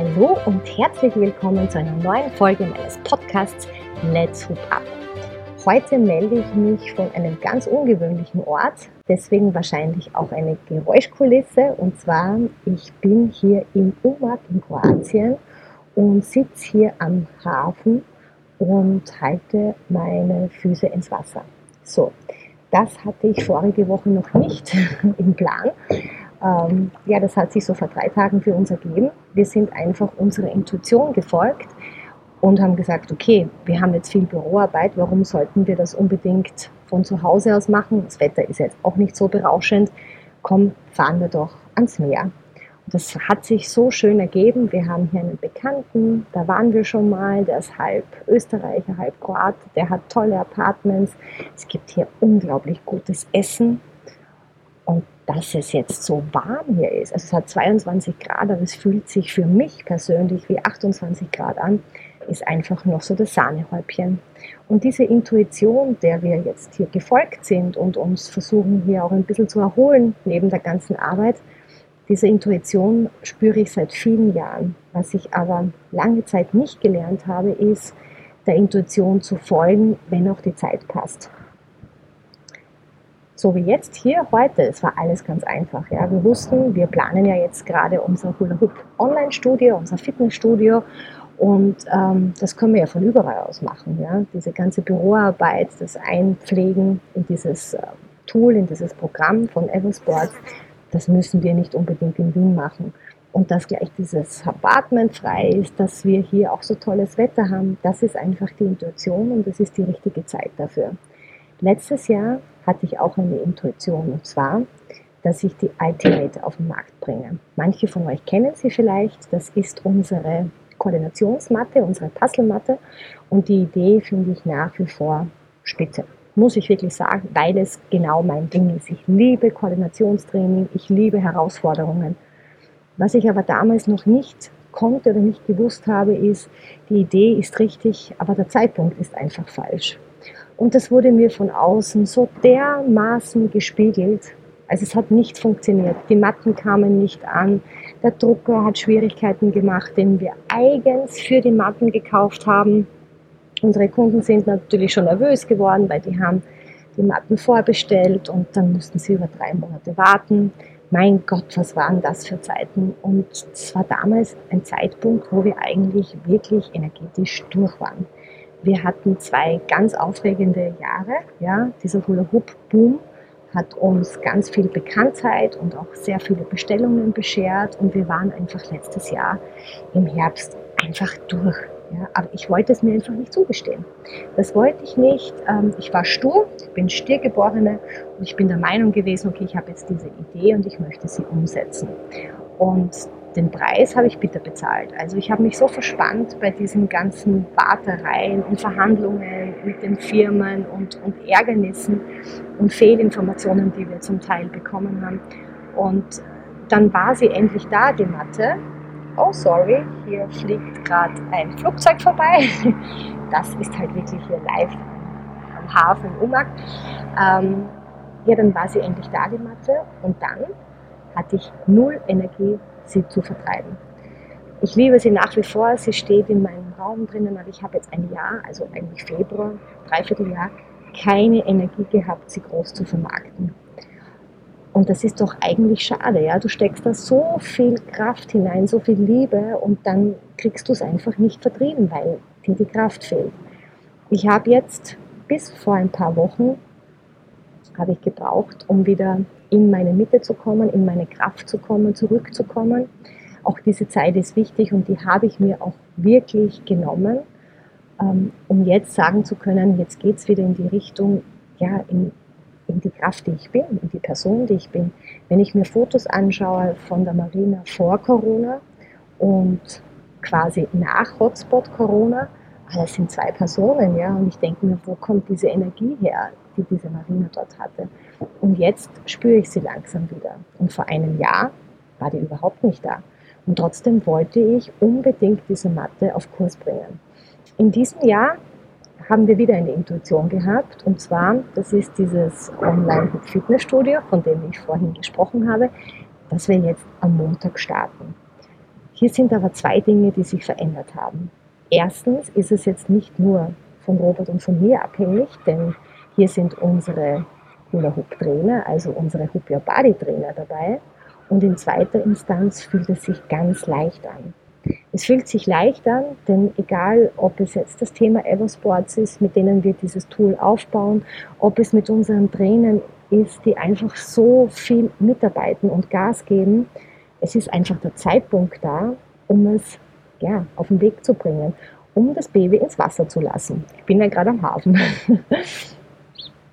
Hallo und herzlich willkommen zu einer neuen Folge meines Podcasts Let's Hoop Up. Heute melde ich mich von einem ganz ungewöhnlichen Ort, deswegen wahrscheinlich auch eine Geräuschkulisse. Und zwar, ich bin hier in Umag in Kroatien und sitze hier am Hafen und halte meine Füße ins Wasser. So, das hatte ich vorige Woche noch nicht im Plan. Ähm, ja, das hat sich so vor drei Tagen für uns ergeben. Wir sind einfach unserer Intuition gefolgt und haben gesagt, okay, wir haben jetzt viel Büroarbeit, warum sollten wir das unbedingt von zu Hause aus machen? Das Wetter ist jetzt auch nicht so berauschend. Komm, fahren wir doch ans Meer. Und das hat sich so schön ergeben. Wir haben hier einen Bekannten, da waren wir schon mal, der ist halb Österreicher, halb Kroat, der hat tolle Apartments. Es gibt hier unglaublich gutes Essen. Und dass es jetzt so warm hier ist, also es hat 22 Grad, aber es fühlt sich für mich persönlich wie 28 Grad an, ist einfach noch so das Sahnehäubchen. Und diese Intuition, der wir jetzt hier gefolgt sind und uns versuchen hier auch ein bisschen zu erholen neben der ganzen Arbeit, diese Intuition spüre ich seit vielen Jahren. Was ich aber lange Zeit nicht gelernt habe, ist, der Intuition zu folgen, wenn auch die Zeit passt so wie jetzt hier heute, es war alles ganz einfach. Ja. Wir wussten, wir planen ja jetzt gerade unser Hula Hoop Online-Studio, unser Fitnessstudio und ähm, das können wir ja von überall aus machen. Ja. Diese ganze Büroarbeit, das Einpflegen in dieses äh, Tool, in dieses Programm von Eversports, das müssen wir nicht unbedingt in Wien machen. Und dass gleich dieses Apartment frei ist, dass wir hier auch so tolles Wetter haben, das ist einfach die Intuition und das ist die richtige Zeit dafür. Letztes Jahr hatte ich auch eine Intuition und zwar, dass ich die Ultimate auf den Markt bringe. Manche von euch kennen sie vielleicht. Das ist unsere Koordinationsmatte, unsere Puzzlematte und die Idee finde ich nach wie vor spitze. Muss ich wirklich sagen, weil es genau mein Ding ist. Ich liebe Koordinationstraining, ich liebe Herausforderungen. Was ich aber damals noch nicht konnte oder nicht gewusst habe, ist, die Idee ist richtig, aber der Zeitpunkt ist einfach falsch. Und das wurde mir von außen so dermaßen gespiegelt. Also es hat nicht funktioniert. Die Matten kamen nicht an. Der Drucker hat Schwierigkeiten gemacht, den wir eigens für die Matten gekauft haben. Unsere Kunden sind natürlich schon nervös geworden, weil die haben die Matten vorbestellt und dann mussten sie über drei Monate warten. Mein Gott, was waren das für Zeiten? Und es war damals ein Zeitpunkt, wo wir eigentlich wirklich energetisch durch waren. Wir hatten zwei ganz aufregende Jahre. Ja. Dieser Hula-Hoop-Boom hat uns ganz viel Bekanntheit und auch sehr viele Bestellungen beschert. Und wir waren einfach letztes Jahr im Herbst einfach durch. Ja, aber ich wollte es mir einfach nicht zugestehen. Das wollte ich nicht. Ähm, ich war stur, ich bin Stiergeborene und ich bin der Meinung gewesen, okay, ich habe jetzt diese Idee und ich möchte sie umsetzen. Und den Preis habe ich bitter bezahlt. Also ich habe mich so verspannt bei diesen ganzen Wartereien und Verhandlungen mit den Firmen und, und Ärgernissen und Fehlinformationen, die wir zum Teil bekommen haben. Und dann war sie endlich da, die Matte. Oh, sorry, hier fliegt gerade ein Flugzeug vorbei. Das ist halt wirklich hier live am Hafen in Umag. Ähm, ja, dann war sie endlich da, die Matte. Und dann hatte ich null Energie sie zu vertreiben. Ich liebe sie nach wie vor, sie steht in meinem Raum drinnen, aber ich habe jetzt ein Jahr, also eigentlich Februar, dreiviertel Jahr, keine Energie gehabt, sie groß zu vermarkten. Und das ist doch eigentlich schade, ja. Du steckst da so viel Kraft hinein, so viel Liebe und dann kriegst du es einfach nicht vertrieben, weil dir die Kraft fehlt. Ich habe jetzt bis vor ein paar Wochen habe ich gebraucht, um wieder in meine Mitte zu kommen, in meine Kraft zu kommen, zurückzukommen. Auch diese Zeit ist wichtig und die habe ich mir auch wirklich genommen, ähm, um jetzt sagen zu können, jetzt geht es wieder in die Richtung, ja, in, in die Kraft, die ich bin, in die Person, die ich bin. Wenn ich mir Fotos anschaue von der Marina vor Corona und quasi nach Hotspot Corona, ah, das sind zwei Personen, ja, und ich denke mir, wo kommt diese Energie her, die diese Marina dort hatte? Und jetzt spüre ich sie langsam wieder. Und vor einem Jahr war die überhaupt nicht da. Und trotzdem wollte ich unbedingt diese Matte auf Kurs bringen. In diesem Jahr haben wir wieder eine Intuition gehabt. Und zwar, das ist dieses Online-Fitnessstudio, von dem ich vorhin gesprochen habe, dass wir jetzt am Montag starten. Hier sind aber zwei Dinge, die sich verändert haben. Erstens ist es jetzt nicht nur von Robert und von mir abhängig, denn hier sind unsere Hula Hoop Trainer, also unsere Hoop Your Body Trainer dabei. Und in zweiter Instanz fühlt es sich ganz leicht an. Es fühlt sich leicht an, denn egal, ob es jetzt das Thema Eversports ist, mit denen wir dieses Tool aufbauen, ob es mit unseren Trainern ist, die einfach so viel mitarbeiten und Gas geben, es ist einfach der Zeitpunkt da, um es ja, auf den Weg zu bringen, um das Baby ins Wasser zu lassen. Ich bin ja gerade am Hafen.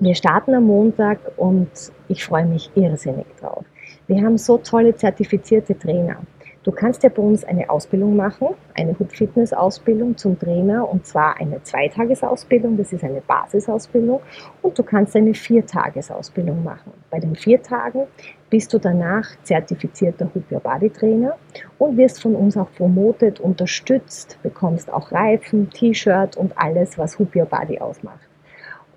Wir starten am Montag und ich freue mich irrsinnig drauf. Wir haben so tolle zertifizierte Trainer. Du kannst ja bei uns eine Ausbildung machen, eine Hoop Fitness Ausbildung zum Trainer und zwar eine Zweitagesausbildung, das ist eine Basisausbildung und du kannst eine Viertagesausbildung machen. Bei den vier Tagen bist du danach zertifizierter Hoop Your Body Trainer und wirst von uns auch promotet, unterstützt, bekommst auch Reifen, T-Shirt und alles, was Hoop Your Body ausmacht.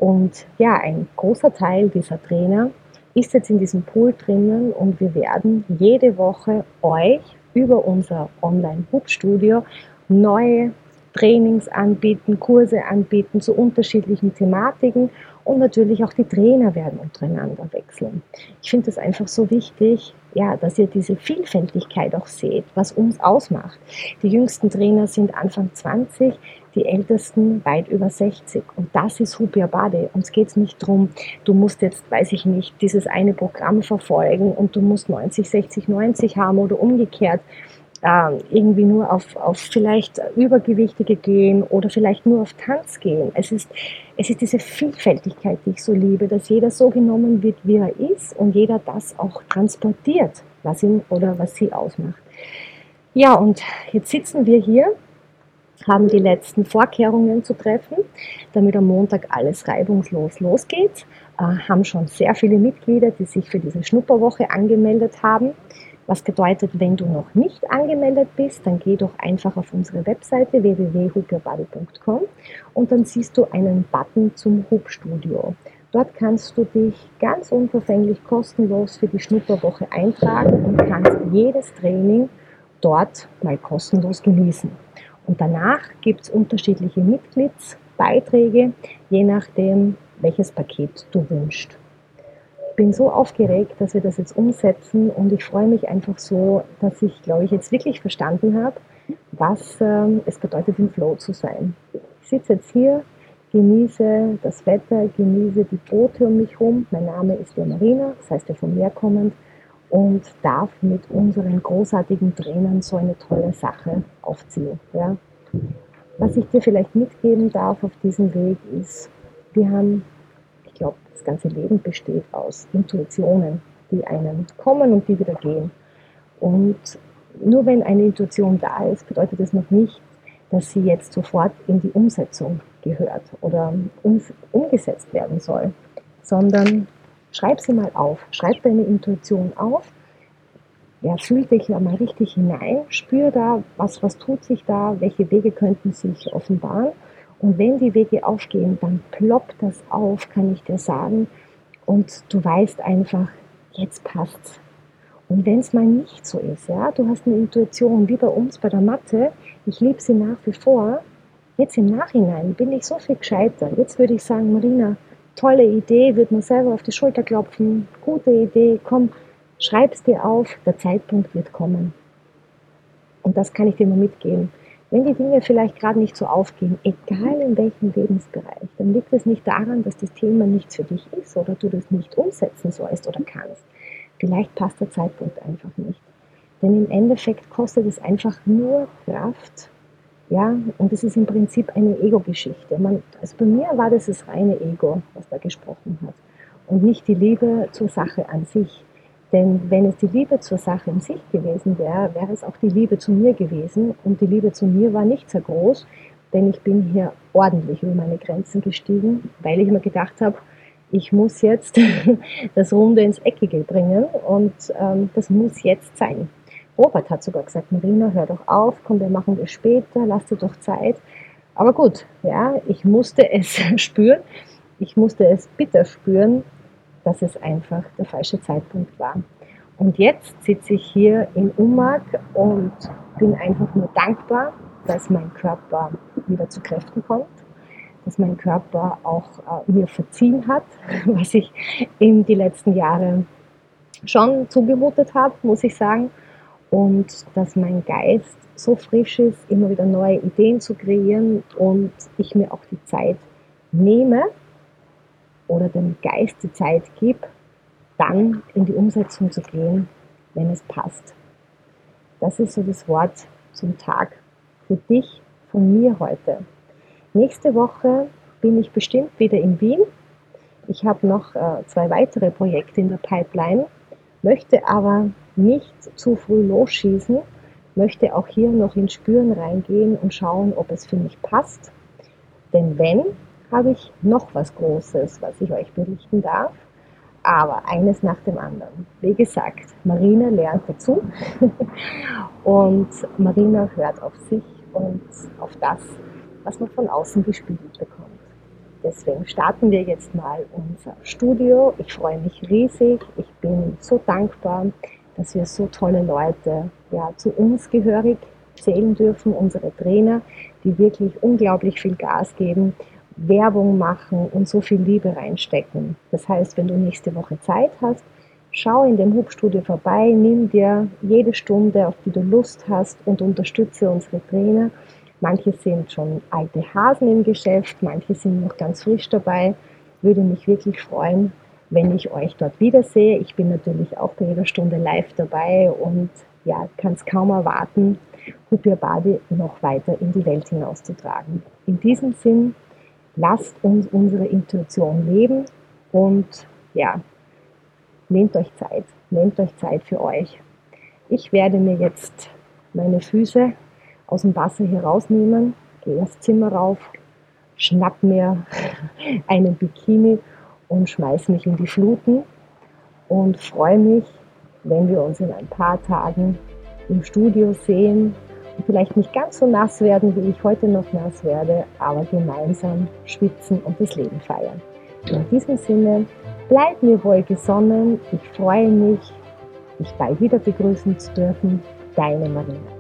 Und ja, ein großer Teil dieser Trainer ist jetzt in diesem Pool drinnen und wir werden jede Woche euch über unser Online-Hub-Studio neue Trainings anbieten, Kurse anbieten zu unterschiedlichen Thematiken und natürlich auch die Trainer werden untereinander wechseln. Ich finde es einfach so wichtig, ja, dass ihr diese Vielfältigkeit auch seht, was uns ausmacht. Die jüngsten Trainer sind Anfang 20, die ältesten weit über 60 und das ist Hupia Bade. Uns geht es nicht darum, du musst jetzt, weiß ich nicht, dieses eine Programm verfolgen und du musst 90, 60, 90 haben oder umgekehrt äh, irgendwie nur auf, auf vielleicht Übergewichtige gehen oder vielleicht nur auf Tanz gehen. Es ist, es ist diese Vielfältigkeit, die ich so liebe, dass jeder so genommen wird, wie er ist und jeder das auch transportiert, was ihn oder was sie ausmacht. Ja, und jetzt sitzen wir hier, haben die letzten Vorkehrungen zu treffen, damit am Montag alles reibungslos losgeht, äh, haben schon sehr viele Mitglieder, die sich für diese Schnupperwoche angemeldet haben. Was bedeutet, wenn du noch nicht angemeldet bist, dann geh doch einfach auf unsere Webseite www.hooperbody.com und dann siehst du einen Button zum Hubstudio. Dort kannst du dich ganz unverfänglich kostenlos für die Schnupperwoche eintragen und kannst jedes Training dort mal kostenlos genießen. Und danach gibt es unterschiedliche Mitgliedsbeiträge, je nachdem, welches Paket du wünschst bin so aufgeregt, dass wir das jetzt umsetzen und ich freue mich einfach so, dass ich, glaube ich, jetzt wirklich verstanden habe, was ähm, es bedeutet, im Flow zu sein. Ich sitze jetzt hier, genieße das Wetter, genieße die Boote um mich herum. Mein Name ist der Marina, das heißt ja vom Meer kommend und darf mit unseren großartigen Trainern so eine tolle Sache aufziehen. Ja. Was ich dir vielleicht mitgeben darf auf diesem Weg ist, wir haben glaube, das ganze Leben besteht aus Intuitionen, die einem kommen und die wieder gehen. Und nur wenn eine Intuition da ist, bedeutet das noch nicht, dass sie jetzt sofort in die Umsetzung gehört oder um, umgesetzt werden soll, sondern schreib sie mal auf, schreib deine Intuition auf, ja, fühl dich ja mal richtig hinein, spür da, was, was tut sich da, welche Wege könnten sich offenbaren und wenn die Wege aufgehen, dann ploppt das auf, kann ich dir sagen. Und du weißt einfach, jetzt passt's. Und wenn es mal nicht so ist, ja, du hast eine Intuition, wie bei uns bei der Mathe, ich liebe sie nach wie vor. Jetzt im Nachhinein bin ich so viel gescheiter. Jetzt würde ich sagen, Marina, tolle Idee, würde mir selber auf die Schulter klopfen, gute Idee, komm, schreib's dir auf, der Zeitpunkt wird kommen. Und das kann ich dir nur mitgeben. Wenn die Dinge vielleicht gerade nicht so aufgehen, egal in welchem Lebensbereich, dann liegt es nicht daran, dass das Thema nichts für dich ist oder du das nicht umsetzen sollst oder kannst. Vielleicht passt der Zeitpunkt einfach nicht. Denn im Endeffekt kostet es einfach nur Kraft. Ja, und es ist im Prinzip eine Ego-Geschichte. Also bei mir war das das reine Ego, was da gesprochen hat. Und nicht die Liebe zur Sache an sich. Denn wenn es die Liebe zur Sache in sich gewesen wäre, wäre es auch die Liebe zu mir gewesen. Und die Liebe zu mir war nicht sehr groß, denn ich bin hier ordentlich über meine Grenzen gestiegen, weil ich mir gedacht habe, ich muss jetzt das Runde ins Eckige bringen und ähm, das muss jetzt sein. Robert hat sogar gesagt, Marina, hör doch auf, komm, wir machen das später, lass dir doch Zeit. Aber gut, ja, ich musste es spüren, ich musste es bitter spüren, dass es einfach der falsche Zeitpunkt war. Und jetzt sitze ich hier in Umag und bin einfach nur dankbar, dass mein Körper wieder zu Kräften kommt, dass mein Körper auch äh, mir verziehen hat, was ich in die letzten Jahre schon zugemutet habe, muss ich sagen. Und dass mein Geist so frisch ist, immer wieder neue Ideen zu kreieren und ich mir auch die Zeit nehme oder dem Geist die Zeit gebe, dann in die Umsetzung zu gehen, wenn es passt. Das ist so das Wort zum Tag für dich von mir heute. Nächste Woche bin ich bestimmt wieder in Wien. Ich habe noch äh, zwei weitere Projekte in der Pipeline, möchte aber nicht zu früh losschießen, möchte auch hier noch ins Spüren reingehen und schauen, ob es für mich passt. Denn wenn, habe ich noch was Großes, was ich euch berichten darf. Aber eines nach dem anderen. Wie gesagt, Marina lernt dazu und Marina hört auf sich und auf das, was man von außen gespiegelt bekommt. Deswegen starten wir jetzt mal unser Studio. Ich freue mich riesig. Ich bin so dankbar, dass wir so tolle Leute ja, zu uns gehörig zählen dürfen, unsere Trainer, die wirklich unglaublich viel Gas geben, Werbung machen und so viel Liebe reinstecken. Das heißt, wenn du nächste Woche Zeit hast, schau in dem Hubstudio vorbei, nimm dir jede Stunde, auf die du Lust hast und unterstütze unsere Trainer. Manche sind schon alte Hasen im Geschäft, manche sind noch ganz frisch dabei. Würde mich wirklich freuen, wenn ich euch dort wiedersehe. Ich bin natürlich auch bei jeder Stunde live dabei und ja, kann es kaum erwarten, Hupia Badi noch weiter in die Welt hinauszutragen. In diesem Sinn, lasst uns unsere Intuition leben und ja, nehmt euch Zeit, nehmt euch Zeit für euch. Ich werde mir jetzt meine Füße aus dem Wasser herausnehmen, gehe ins Zimmer rauf, schnapp mir einen Bikini und schmeiße mich in die Fluten und freue mich, wenn wir uns in ein paar Tagen im Studio sehen und vielleicht nicht ganz so nass werden, wie ich heute noch nass werde, aber gemeinsam schwitzen und das Leben feiern. In diesem Sinne, bleib mir wohl gesonnen. Ich freue mich, dich bald wieder begrüßen zu dürfen. Deine Marina.